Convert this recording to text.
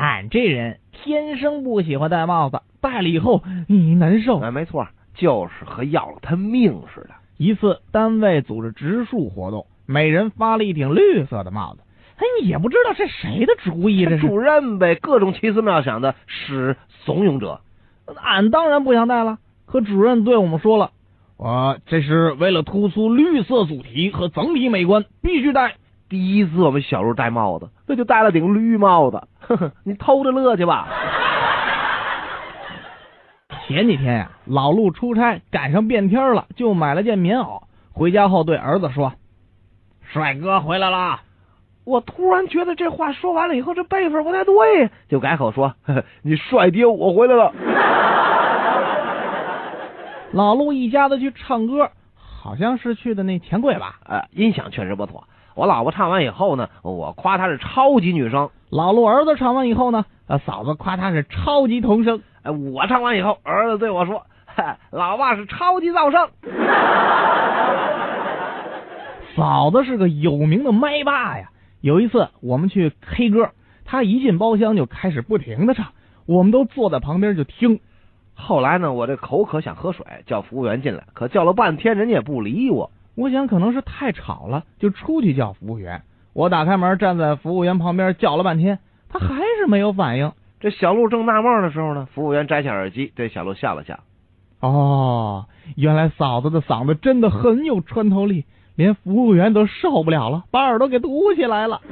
俺这人天生不喜欢戴帽子，戴了以后你难受。哎，没错，就是和要了他命似的。一次单位组织植树活动，每人发了一顶绿色的帽子。哎，也不知道是谁的主意，这是主任呗，各种奇思妙想的使怂恿者。俺当然不想戴了，可主任对我们说了，啊，这是为了突出绿色主题和整体美观，必须戴。第一次我们小路戴帽子，那就戴了顶绿帽子，呵，你偷着乐去吧。前几天呀，老陆出差赶上变天了，就买了件棉袄。回家后对儿子说：“帅哥回来了。”我突然觉得这话说完了以后，这辈分不太对，就改口说：“你帅爹，我回来了。”老陆一家子去唱歌，好像是去的那钱柜吧？呃，音响确实不错。我老婆唱完以后呢，我夸她是超级女声。老陆儿子唱完以后呢，呃嫂子夸她是超级童声。哎，我唱完以后，儿子对我说：“老爸是超级噪声。”嫂子是个有名的麦霸呀。有一次我们去 K 歌，他一进包厢就开始不停的唱，我们都坐在旁边就听。后来呢，我这口渴想喝水，叫服务员进来，可叫了半天，人家也不理我。我想可能是太吵了，就出去叫服务员。我打开门，站在服务员旁边叫了半天，他还是没有反应。这小鹿正纳闷的时候呢，服务员摘下耳机对小鹿笑了笑。哦，原来嫂子的嗓子真的很有穿透力。连服务员都受不了了，把耳朵给堵起来了。